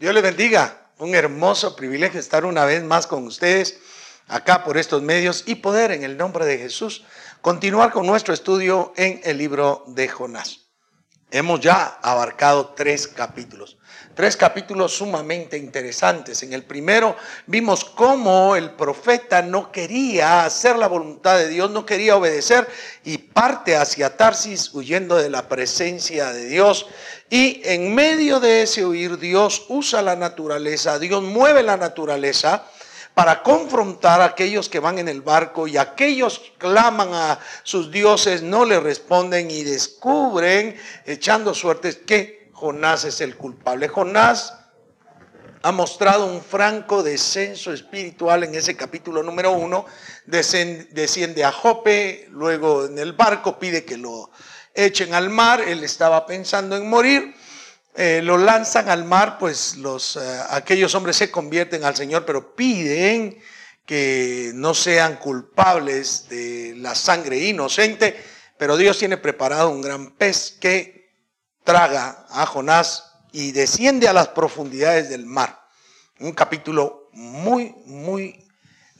Dios les bendiga. Un hermoso privilegio estar una vez más con ustedes acá por estos medios y poder en el nombre de Jesús continuar con nuestro estudio en el libro de Jonás. Hemos ya abarcado tres capítulos. Tres capítulos sumamente interesantes. En el primero vimos cómo el profeta no quería hacer la voluntad de Dios, no quería obedecer y parte hacia Tarsis huyendo de la presencia de Dios. Y en medio de ese huir Dios usa la naturaleza, Dios mueve la naturaleza para confrontar a aquellos que van en el barco y aquellos claman a sus dioses, no le responden y descubren, echando suertes, que Jonás es el culpable. Jonás ha mostrado un franco descenso espiritual en ese capítulo número uno. Desciende a Jope, luego en el barco pide que lo echen al mar. Él estaba pensando en morir. Eh, lo lanzan al mar, pues los, eh, aquellos hombres se convierten al Señor, pero piden que no sean culpables de la sangre inocente. Pero Dios tiene preparado un gran pez que traga a Jonás y desciende a las profundidades del mar. Un capítulo muy, muy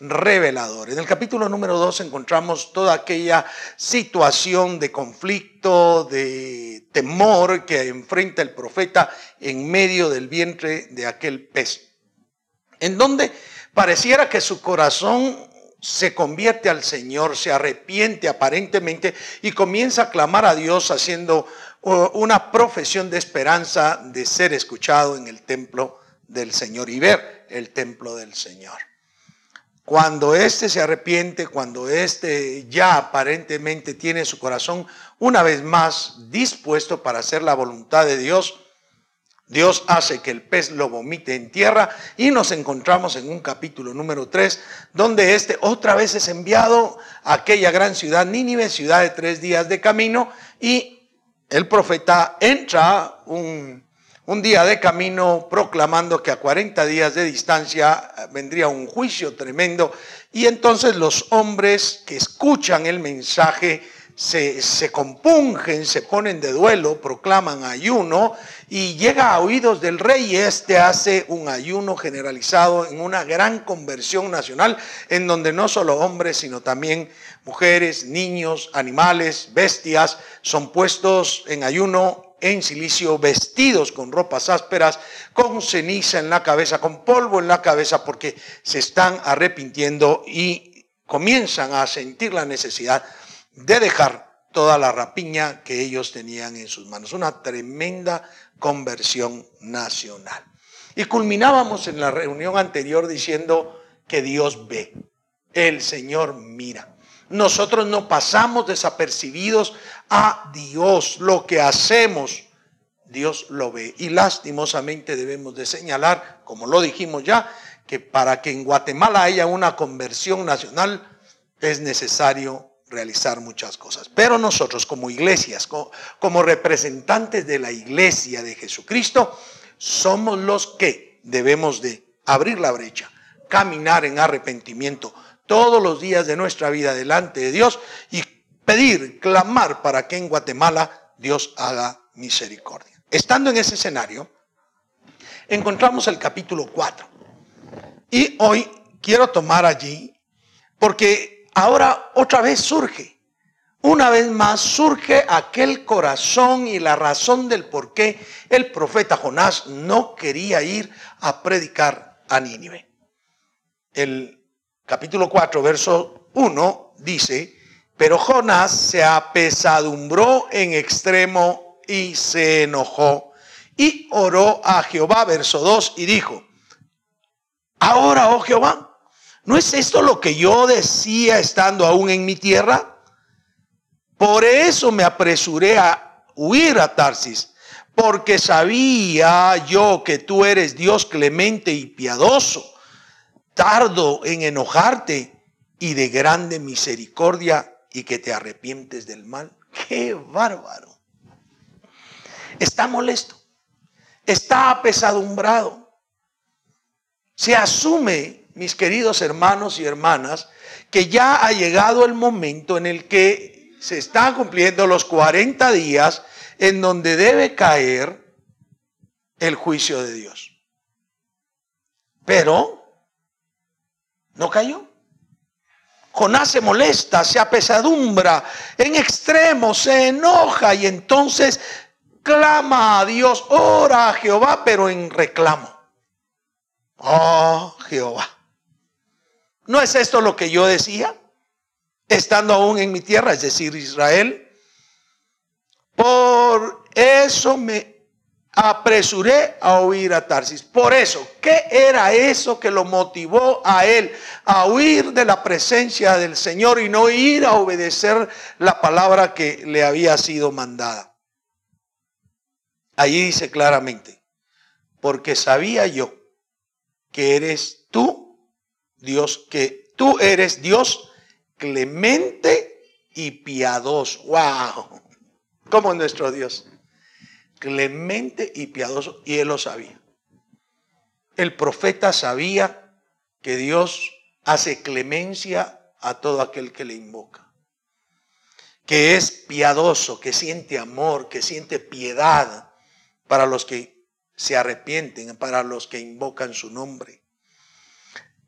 revelador. En el capítulo número 2 encontramos toda aquella situación de conflicto, de temor que enfrenta el profeta en medio del vientre de aquel pez, en donde pareciera que su corazón se convierte al Señor, se arrepiente aparentemente y comienza a clamar a Dios haciendo una profesión de esperanza de ser escuchado en el templo del Señor y ver el templo del Señor. Cuando éste se arrepiente, cuando éste ya aparentemente tiene su corazón una vez más dispuesto para hacer la voluntad de Dios, Dios hace que el pez lo vomite en tierra y nos encontramos en un capítulo número 3, donde este otra vez es enviado a aquella gran ciudad, Nínive, ciudad de tres días de camino, y el profeta entra un, día de camino proclamando que a 40 días de distancia eh, vendría un juicio tremendo. Y entonces los hombres que escuchan el mensaje se, se, compungen, se ponen de duelo, proclaman ayuno y llega a oídos del rey. Y este hace un ayuno generalizado en una gran conversión nacional en donde no solo hombres sino también mujeres, niños, animales, bestias, son puestos en ayuno en silicio, vestidos con ropas ásperas, con ceniza en la cabeza, con polvo en la cabeza, porque se están arrepintiendo y comienzan a sentir la necesidad de dejar toda la rapiña que ellos tenían en sus manos. Una tremenda conversión nacional. Y culminábamos en la reunión anterior diciendo que Dios ve, el Señor mira. Nosotros no pasamos desapercibidos a Dios. Lo que hacemos, Dios lo ve. Y lastimosamente debemos de señalar, como lo dijimos ya, que para que en Guatemala haya una conversión nacional es necesario realizar muchas cosas. Pero nosotros como iglesias, como, representantes de la iglesia de Jesucristo, somos los que debemos de abrir la brecha, caminar en arrepentimiento, todos los días de nuestra vida delante de Dios y pedir, clamar para que en Guatemala Dios haga misericordia. Estando en ese escenario, encontramos el capítulo 4. Y hoy quiero tomar allí, porque ahora otra vez surge, una vez más surge aquel corazón y la razón del por qué el profeta Jonás no quería ir a predicar a Nínive. El capítulo 4, verso 1, dice, pero Jonás se apesadumbró en extremo y se enojó y oró a Jehová, verso 2, y dijo, ahora, oh Jehová, ¿no es esto lo que yo decía estando aún en mi tierra? Por eso me apresuré a huir a Tarsis, porque sabía yo que tú eres Dios clemente y piadoso tardo en enojarte y de grande misericordia y que te arrepientes del mal. ¡Qué bárbaro! Está molesto, está apesadumbrado. Se asume, mis queridos hermanos y hermanas, que ya ha llegado el momento en el que se están cumpliendo los 40 días en donde debe caer el juicio de Dios. Pero no cayó. Jonás se molesta, se apesadumbra, en extremo se enoja y entonces clama a Dios, ora a Jehová, pero en reclamo. Oh, Jehová. ¿No es esto lo que yo decía? Estando aún en mi tierra, es decir, Israel. Por eso me apresuré a huir a Tarsis. Por eso, ¿qué era eso que lo motivó a él a huir de la presencia del Señor y no ir a obedecer la palabra que le había sido mandada? Allí dice claramente, porque sabía yo que eres tú, Dios, que tú eres Dios clemente y piadoso. ¡Wow! Como nuestro Dios clemente y piadoso, y él lo sabía. El profeta sabía que Dios hace clemencia a todo aquel que le invoca, que es piadoso, que siente amor, que siente piedad para los que se arrepienten, para los que invocan su nombre.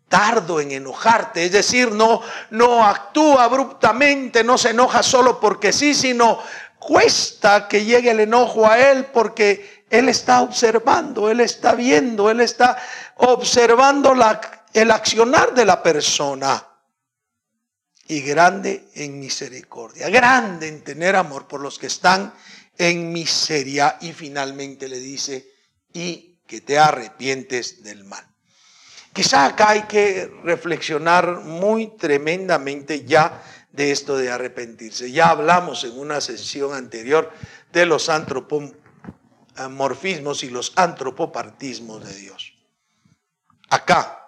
Tardo en enojarte, es decir, no, no actúa abruptamente, no se enoja solo porque sí, sino cuesta que llegue el enojo a él porque él está observando, él está viendo, él está observando el accionar de la persona. Y grande en misericordia, grande en tener amor por los que están en miseria. Y finalmente le dice, y que te arrepientes del mal. Quizá acá hay que reflexionar muy tremendamente ya de esto de arrepentirse. Ya hablamos en una sesión anterior de los antropomorfismos y los antropopartismos de Dios. Acá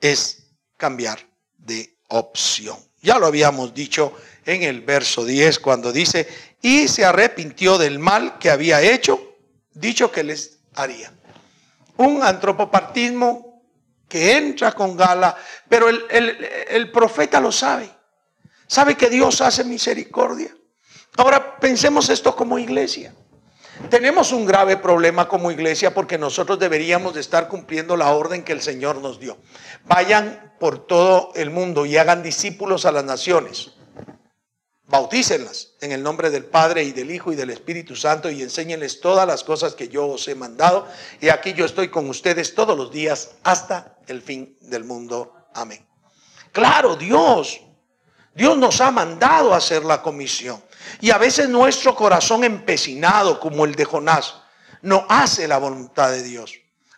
es cambiar de opción. Ya lo habíamos dicho en el verso 10 cuando dice, y se arrepintió del mal que había hecho, dicho que les haría. Un antropopartismo que entra con gala, pero el, el profeta lo sabe. ¿Sabe que Dios hace misericordia? Ahora pensemos esto como iglesia. Tenemos un grave problema como iglesia porque nosotros deberíamos de estar cumpliendo la orden que el Señor nos dio. Vayan por todo el mundo y hagan discípulos a las naciones. Bautícenlas en el nombre del Padre y del Hijo y del Espíritu Santo y enséñenles todas las cosas que yo os he mandado. Y aquí yo estoy con ustedes todos los días hasta el fin del mundo. Amén. Claro, Dios Dios nos ha mandado a hacer la comisión. Y a veces nuestro corazón empecinado, como el de Jonás, no hace la voluntad de Dios.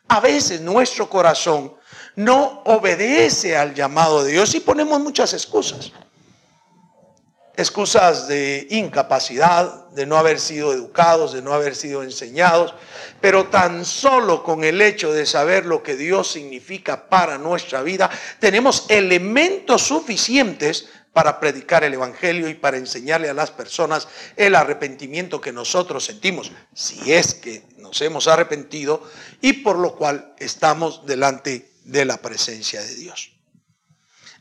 A veces nuestro corazón no obedece al llamado de Dios y ponemos muchas excusas. Excusas de incapacidad, de no haber sido educados, de no haber sido enseñados, pero tan solo con el hecho de saber lo que Dios significa para nuestra vida, tenemos elementos suficientes para predicar el Evangelio y para enseñarle a las personas el arrepentimiento que nosotros sentimos, si es que nos hemos arrepentido, y por lo cual estamos delante de la presencia de Dios.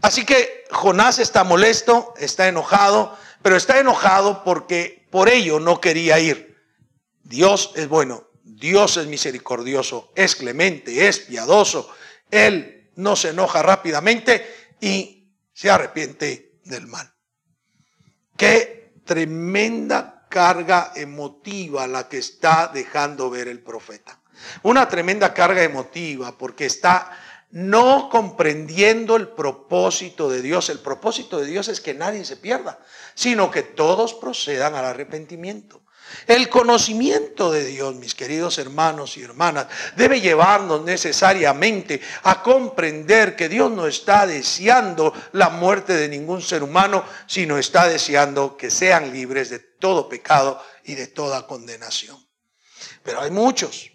Así que Jonás está molesto, está enojado, pero está enojado porque por ello no quería ir. Dios es bueno, Dios es misericordioso, es clemente, es piadoso. Él no se enoja rápidamente y se arrepiente del mal. Qué tremenda carga emotiva la que está dejando ver el profeta. Una tremenda carga emotiva porque está no comprendiendo el propósito de Dios. El propósito de Dios es que nadie se pierda, sino que todos procedan al arrepentimiento. El conocimiento de Dios, mis queridos hermanos y hermanas, debe llevarnos necesariamente a comprender que Dios no está deseando la muerte de ningún ser humano, sino está deseando que sean libres de todo pecado y de toda condenación. Pero hay muchos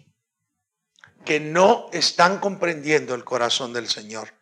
que no están comprendiendo el corazón del Señor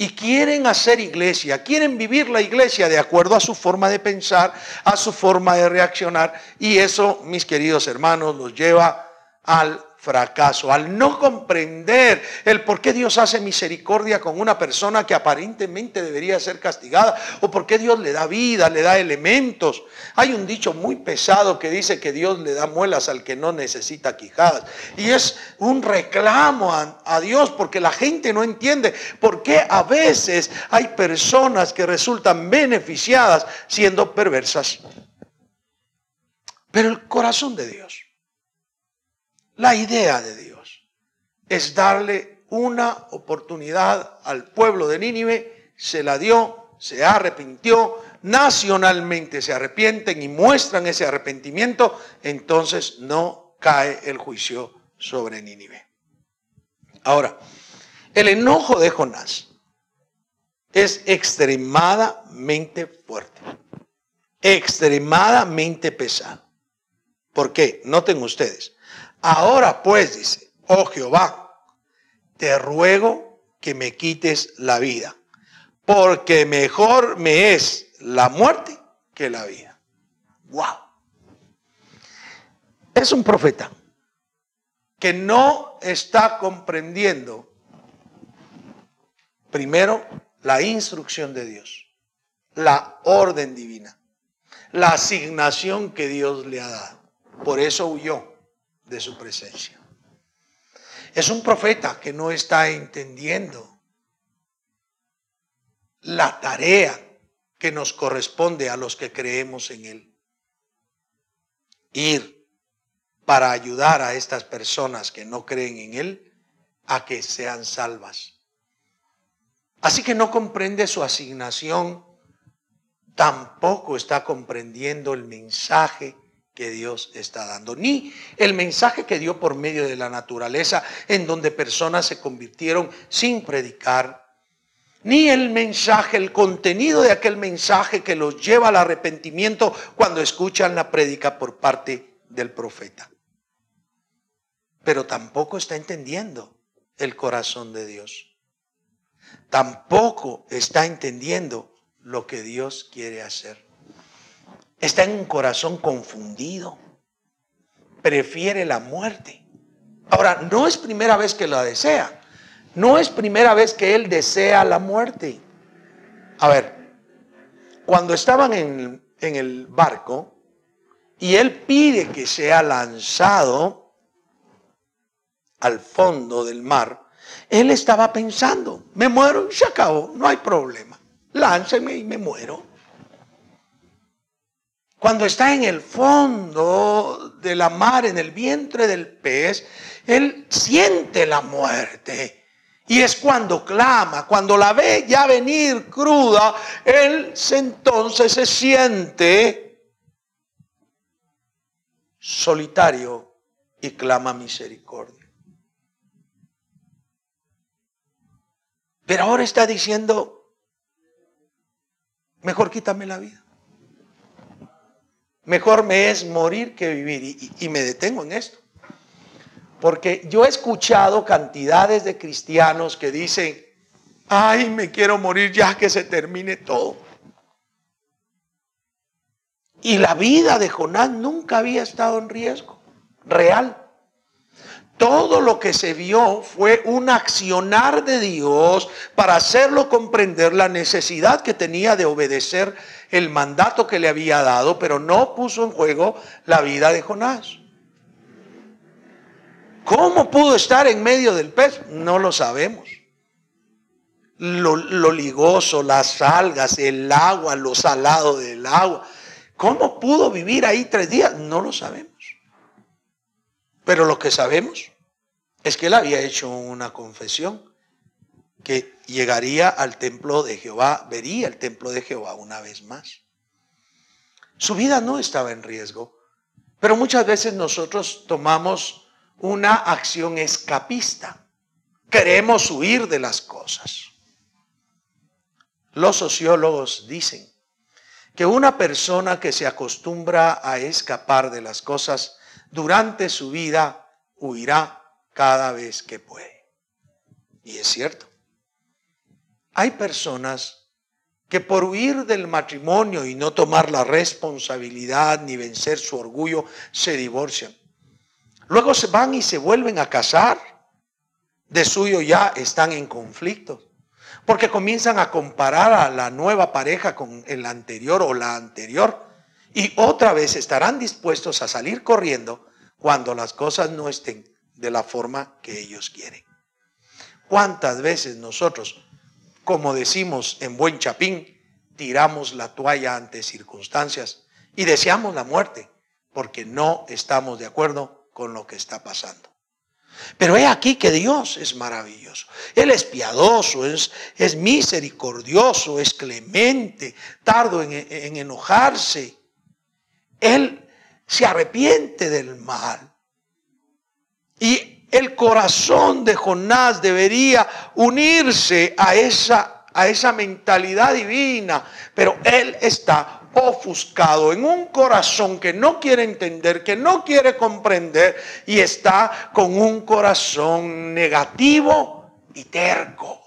y quieren hacer iglesia, quieren vivir la iglesia de acuerdo a su forma de pensar, a su forma de reaccionar. Y eso, mis queridos hermanos, los lleva al fracaso, al no comprender el por qué Dios hace misericordia con una persona que aparentemente debería ser castigada, o por qué Dios le da vida, le da elementos. Hay un dicho muy pesado que dice que Dios le da muelas al que no necesita quijadas. Y es un reclamo a, a Dios porque la gente no entiende por qué a veces hay personas que resultan beneficiadas siendo perversas. Pero el corazón de Dios la idea de Dios es darle una oportunidad al pueblo de Nínive, se la dio, se arrepintió, nacionalmente se arrepienten y muestran ese arrepentimiento, entonces no cae el juicio sobre Nínive. Ahora, el enojo de Jonás es extremadamente fuerte, extremadamente pesado. ¿Por qué? Noten ustedes, Ahora pues, dice, oh Jehová, te ruego que me quites la vida, porque mejor me es la muerte que la vida. Wow. Es un profeta que no está comprendiendo primero la instrucción de Dios, la orden divina, la asignación que Dios le ha dado. Por eso huyó de su presencia. Es un profeta que no está entendiendo la tarea que nos corresponde a los que creemos en Él. Ir para ayudar a estas personas que no creen en Él a que sean salvas. Así que no comprende su asignación, tampoco está comprendiendo el mensaje que Dios está dando, ni el mensaje que dio por medio de la naturaleza, en donde personas se convirtieron sin predicar, ni el mensaje, el contenido de aquel mensaje que los lleva al arrepentimiento cuando escuchan la prédica por parte del profeta. Pero tampoco está entendiendo el corazón de Dios. Tampoco está entendiendo lo que Dios quiere hacer está en un corazón confundido. Prefiere la muerte. Ahora, no es primera vez que la desea. No es primera vez que él desea la muerte. A ver, cuando estaban en, en el barco y él pide que sea lanzado al fondo del mar, él estaba pensando, me muero y se acabó, no hay problema. Lánceme y me muero. Cuando está en el fondo de la mar, en el vientre del pez, él siente la muerte. Y es cuando clama, cuando la ve ya venir cruda, él entonces se siente solitario y clama misericordia. Pero ahora está diciendo, mejor quítame la vida. Mejor me es morir que vivir. Y, me detengo en esto. Porque yo he escuchado cantidades de cristianos que dicen, ay, me quiero morir ya que se termine todo. Y la vida de Jonás nunca había estado en riesgo, real. Todo lo que se vio fue un accionar de Dios para hacerlo comprender la necesidad que tenía de obedecer el mandato que le había dado, pero no puso en juego la vida de Jonás. ¿Cómo pudo estar en medio del pez? No lo sabemos. Lo, ligoso, las algas, el agua, lo salado del agua. ¿Cómo pudo vivir ahí tres días? No lo sabemos. Pero lo que sabemos es que él había hecho una confesión que llegaría al templo de Jehová, vería el templo de Jehová una vez más. Su vida no estaba en riesgo, pero muchas veces nosotros tomamos una acción escapista. Queremos huir de las cosas. Los sociólogos dicen que una persona que se acostumbra a escapar de las cosas durante su vida huirá cada vez que puede. Y es cierto. Hay personas que por huir del matrimonio y no tomar la responsabilidad ni vencer su orgullo, se divorcian. Luego se van y se vuelven a casar. De suyo ya están en conflicto. Porque comienzan a comparar a la nueva pareja con el anterior o la anterior. Y otra vez estarán dispuestos a salir corriendo cuando las cosas no estén de la forma que ellos quieren. ¿Cuántas veces nosotros, como decimos en buen chapín, tiramos la toalla ante circunstancias y deseamos la muerte porque no estamos de acuerdo con lo que está pasando? Pero he aquí que Dios es maravilloso. Él es piadoso, es, misericordioso, es clemente, tardo en enojarse. Él se arrepiente del mal. Y el corazón de Jonás debería unirse a esa, a esa mentalidad divina, pero él está ofuscado en un corazón que no quiere entender, que no quiere comprender y está con un corazón negativo y terco.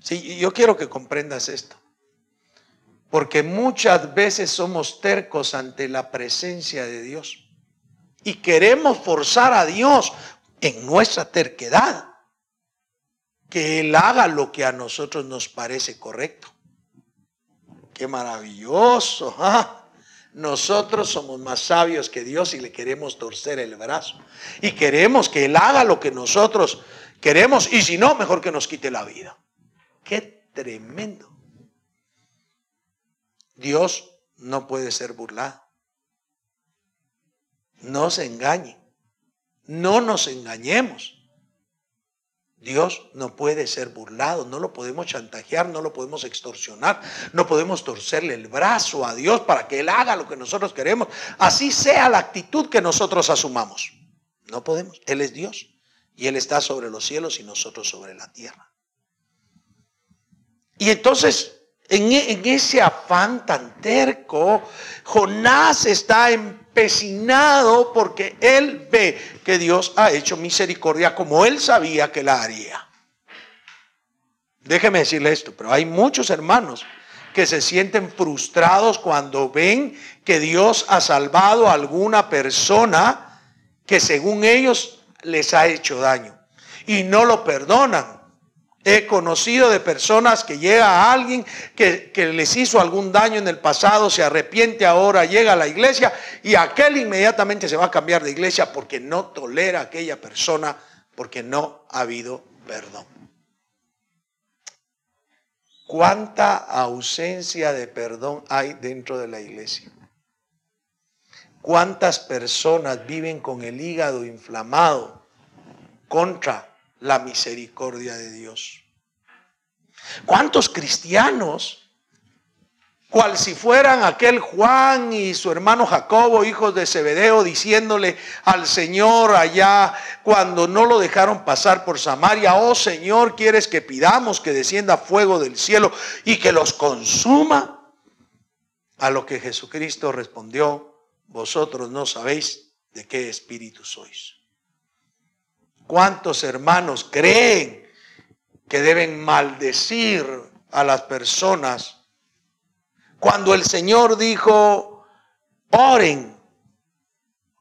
Sí, yo quiero que comprendas esto. Porque muchas veces somos tercos ante la presencia de Dios y queremos forzar a Dios en nuestra terquedad que Él haga lo que a nosotros nos parece correcto. Qué maravilloso. ¿ah? Nosotros somos más sabios que Dios y le queremos torcer el brazo. Y queremos que Él haga lo que nosotros queremos. Y si no, mejor que nos quite la vida. Qué tremendo. Dios no puede ser burlado. No se engañe. No nos engañemos. Dios no puede ser burlado, no lo podemos chantajear, no lo podemos extorsionar, no podemos torcerle el brazo a Dios para que Él haga lo que nosotros queremos, así sea la actitud que nosotros asumamos. No podemos, Él es Dios y Él está sobre los cielos y nosotros sobre la tierra. Y entonces en, ese afán tan terco, Jonás está porque él ve que Dios ha hecho misericordia como él sabía que la haría. Déjeme decirle esto, pero hay muchos hermanos que se sienten frustrados cuando ven que Dios ha salvado a alguna persona que según ellos les ha hecho daño y no lo perdonan He conocido de personas que llega a alguien que, les hizo algún daño en el pasado, se arrepiente ahora, llega a la iglesia y aquel inmediatamente se va a cambiar de iglesia porque no tolera a aquella persona, porque no ha habido perdón. ¿Cuánta ausencia de perdón hay dentro de la iglesia? ¿Cuántas personas viven con el hígado inflamado contra la misericordia de Dios. ¿Cuántos cristianos, cual si fueran aquel Juan y su hermano Jacobo, hijos de Zebedeo, diciéndole al Señor allá cuando no lo dejaron pasar por Samaria, oh Señor, ¿quieres que pidamos que descienda fuego del cielo y que los consuma? A lo que Jesucristo respondió, vosotros no sabéis de qué espíritu sois. ¿Cuántos hermanos creen que deben maldecir a las personas? Cuando el Señor dijo, oren,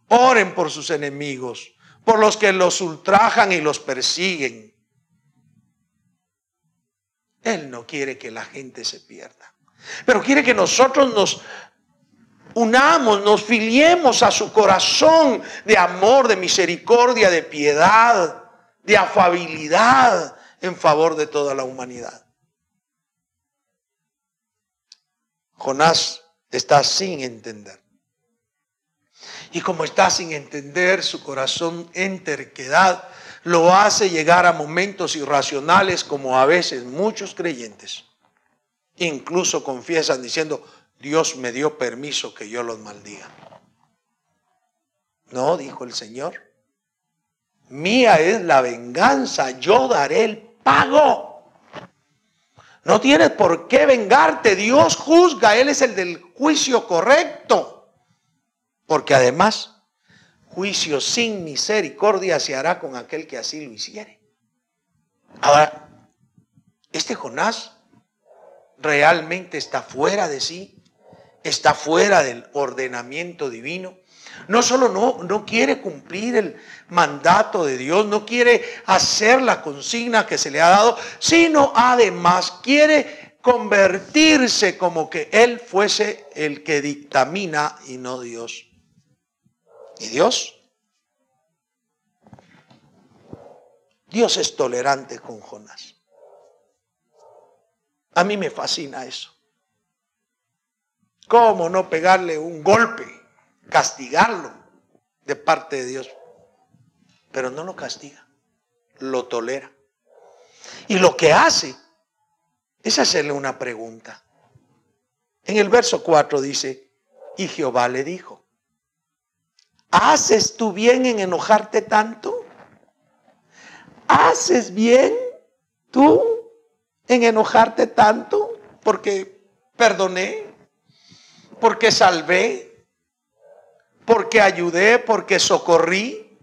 oren por sus enemigos, por los que los ultrajan y los persiguen. Él no quiere que la gente se pierda, pero quiere que nosotros nos unamos, nos filiemos a su corazón de amor, de misericordia, de piedad, de afabilidad en favor de toda la humanidad. Jonás está sin entender. Y como está sin entender, su corazón en terquedad lo hace llegar a momentos irracionales como a veces muchos creyentes incluso confiesan diciendo, Dios me dio permiso que yo los maldiga. No, dijo el Señor. Mía es la venganza, yo daré el pago. No tienes por qué vengarte, Dios juzga, Él es el del juicio correcto. Porque además, juicio sin misericordia se hará con aquel que así lo hiciere. Ahora, este Jonás realmente está fuera de sí está fuera del ordenamiento divino. No solo no, no quiere cumplir el mandato de Dios, no quiere hacer la consigna que se le ha dado, sino además quiere convertirse como que Él fuese el que dictamina y no Dios. ¿Y Dios? Dios es tolerante con Jonás. A mí me fascina eso. ¿Cómo no pegarle un golpe, castigarlo de parte de Dios? Pero no lo castiga, lo tolera. Y lo que hace es hacerle una pregunta. En el verso 4 dice, y Jehová le dijo, ¿haces tú bien en enojarte tanto? ¿Haces bien tú en enojarte tanto? Porque perdoné, porque salvé, porque ayudé, porque socorrí.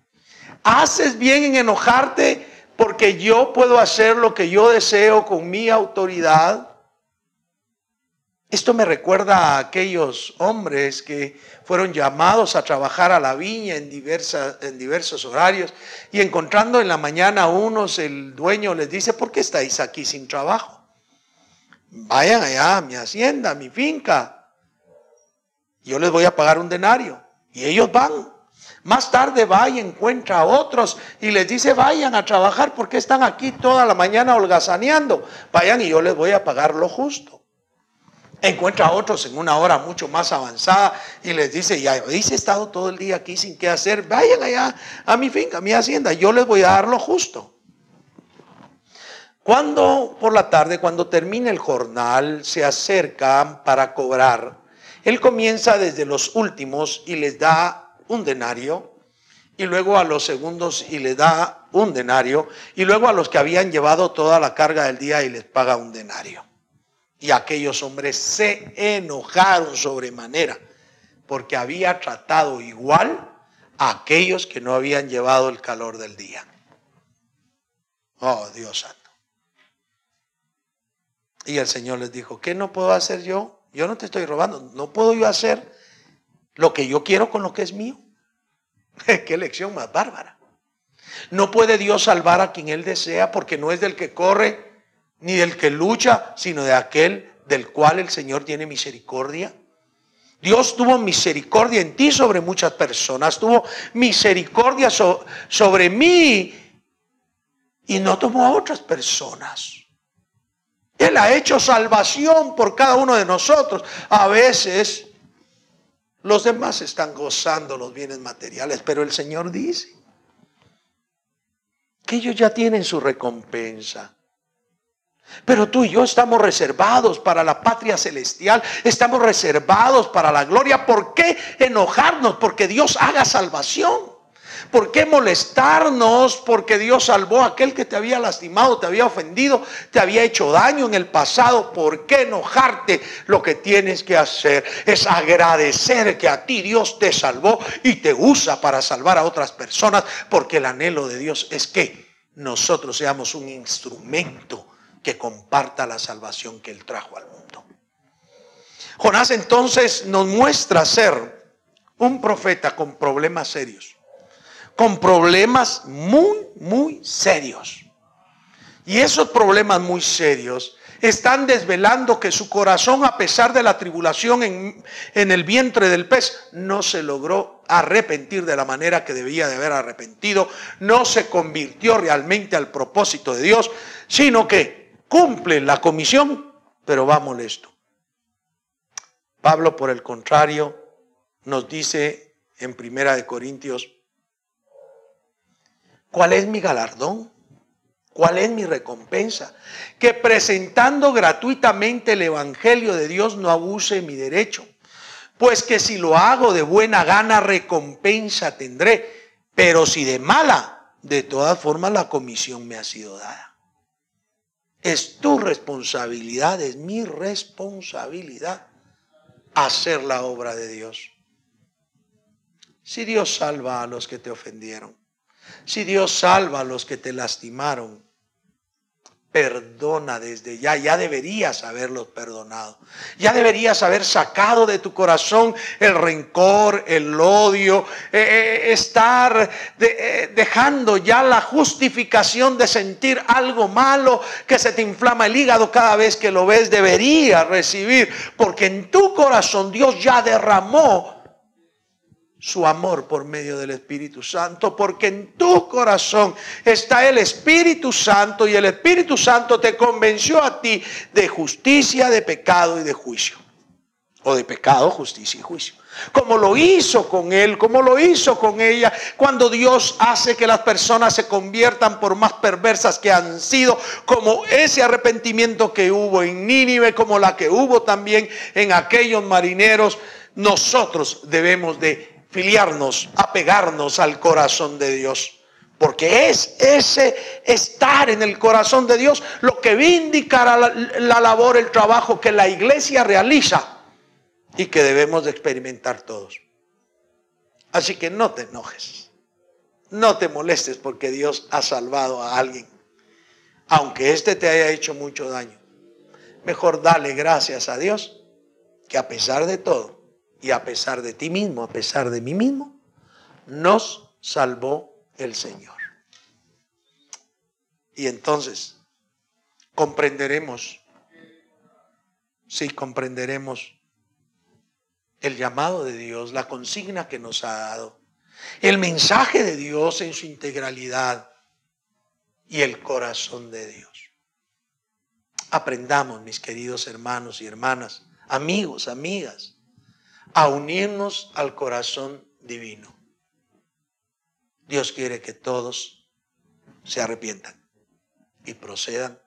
¿Haces bien en enojarte porque yo puedo hacer lo que yo deseo con mi autoridad? Esto me recuerda a aquellos hombres que fueron llamados a trabajar a la viña en, diversos horarios y encontrando en la mañana a unos, el dueño les dice, ¿por qué estáis aquí sin trabajo? Vayan allá a mi hacienda, a mi finca. Yo les voy a pagar un denario. Y ellos van. Más tarde va y encuentra a otros y les dice, vayan a trabajar porque están aquí toda la mañana holgazaneando. Vayan y yo les voy a pagar lo justo encuentra a otros en una hora mucho más avanzada y les dice, ya habéis estado todo el día aquí sin qué hacer, vayan allá a mi finca, a mi hacienda, yo les voy a dar lo justo. Cuando por la tarde, cuando termina el jornal, se acercan para cobrar, él comienza desde los últimos y les da un denario, y luego a los segundos y les da un denario, y luego a los que habían llevado toda la carga del día y les paga un denario. Y aquellos hombres se enojaron sobremanera porque había tratado igual a aquellos que no habían llevado el calor del día. Oh, Dios santo. Y el Señor les dijo, ¿qué no puedo hacer yo? Yo no te estoy robando. ¿No puedo yo hacer lo que yo quiero con lo que es mío? Qué lección más bárbara. No puede Dios salvar a quien Él desea porque no es del que corre ni del que lucha, sino de aquel del cual el Señor tiene misericordia. Dios tuvo misericordia en ti sobre muchas personas, tuvo misericordia sobre mí y no tomó a otras personas. Él ha hecho salvación por cada uno de nosotros. A veces los demás están gozando los bienes materiales, pero el Señor dice que ellos ya tienen su recompensa. Pero tú y yo estamos reservados para la patria celestial, estamos reservados para la gloria. ¿Por qué enojarnos? Porque Dios haga salvación. ¿Por qué molestarnos? Porque Dios salvó a aquel que te había lastimado, te había ofendido, te había hecho daño en el pasado. ¿Por qué enojarte? Lo que tienes que hacer es agradecer que a ti Dios te salvó y te usa para salvar a otras personas, porque el anhelo de Dios es que nosotros seamos un instrumento que comparta la salvación que él trajo al mundo. Jonás entonces nos muestra ser un profeta con problemas serios, con problemas muy, muy serios. Y esos problemas muy serios están desvelando que su corazón, a pesar de la tribulación en, en, el vientre del pez, no se logró arrepentir de la manera que debía de haber arrepentido, no se convirtió realmente al propósito de Dios, sino que cumple la comisión, pero va molesto. Pablo, por el contrario, nos dice en Primera de Corintios, ¿cuál es mi galardón? ¿Cuál es mi recompensa? Que presentando gratuitamente el Evangelio de Dios no abuse mi derecho. Pues que si lo hago de buena gana, recompensa tendré. Pero si de mala, de todas formas la comisión me ha sido dada. Es tu responsabilidad, es mi responsabilidad hacer la obra de Dios. Si Dios salva a los que te ofendieron, si Dios salva a los que te lastimaron, perdona desde ya. Ya deberías haberlos perdonado. Ya deberías haber sacado de tu corazón el rencor, el odio, eh, eh, estar eh, dejando ya la justificación de sentir algo malo que se te inflama el hígado cada vez que lo ves. Deberías recibir, porque en tu corazón Dios ya derramó su amor por medio del Espíritu Santo, porque en tu corazón está el Espíritu Santo y el Espíritu Santo te convenció a ti de justicia, de pecado y de juicio. O de pecado, justicia y juicio. Como lo hizo con él, como lo hizo con ella, cuando Dios hace que las personas se conviertan por más perversas que han sido, como ese arrepentimiento que hubo en Nínive, como la que hubo también en aquellos marineros, nosotros debemos de filiarnos, apegarnos al corazón de Dios. Porque es ese estar en el corazón de Dios lo que indicar la, la labor, el trabajo que la iglesia realiza y que debemos de experimentar todos. Así que no te enojes, no te molestes porque Dios ha salvado a alguien, aunque éste te haya hecho mucho daño. Mejor dale gracias a Dios que a pesar de todo y a pesar de ti mismo, a pesar de mí mismo, nos salvó el Señor. Y entonces comprenderemos, sí, comprenderemos el llamado de Dios, la consigna que nos ha dado, el mensaje de Dios en su integralidad y el corazón de Dios. Aprendamos, mis queridos hermanos y hermanas, amigos, amigas, a unirnos al corazón divino. Dios quiere que todos se arrepientan y procedan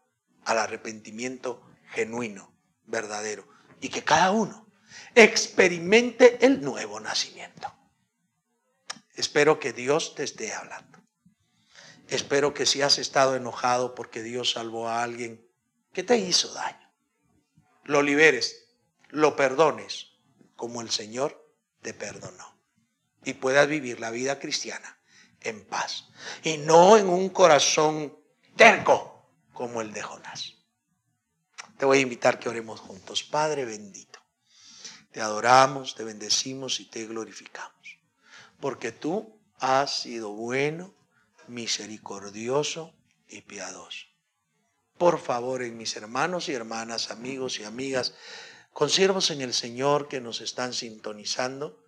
al arrepentimiento genuino, verdadero, y que cada uno experimente el nuevo nacimiento. Espero que Dios te esté hablando. Espero que si has estado enojado porque Dios salvó a alguien que te hizo daño, lo liberes, lo perdones como el Señor te perdonó. Y puedas vivir la vida cristiana en paz. Y no en un corazón terco como el de Jonás. Te voy a invitar que oremos juntos. Padre bendito, te adoramos, te bendecimos y te glorificamos. Porque tú has sido bueno, misericordioso y piadoso. Por favor, en mis hermanos y hermanas, amigos y amigas, consiervos en el Señor que nos están sintonizando,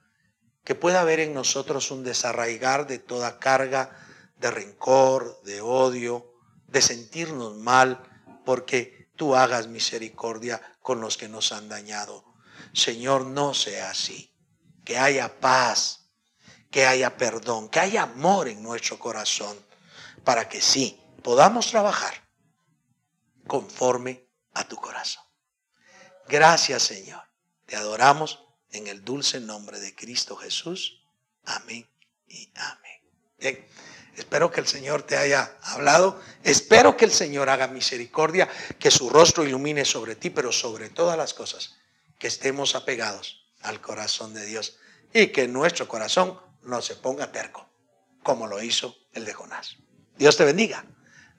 que pueda haber en nosotros un desarraigar de toda carga de rencor, de odio, de sentirnos mal, porque tú hagas misericordia con los que nos han dañado. Señor, no sea así. Que haya paz, que haya perdón, que haya amor en nuestro corazón, para que sí podamos trabajar conforme a tu corazón. Gracias Señor. Te adoramos en el dulce nombre de Cristo Jesús. Amén y amén. Espero que el Señor te haya hablado. Espero que el Señor haga misericordia, que su rostro ilumine sobre ti, pero sobre todas las cosas, que estemos apegados al corazón de Dios y que nuestro corazón no se ponga terco, como lo hizo el de Jonás. Dios te bendiga.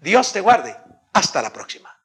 Dios te guarde. Hasta la próxima.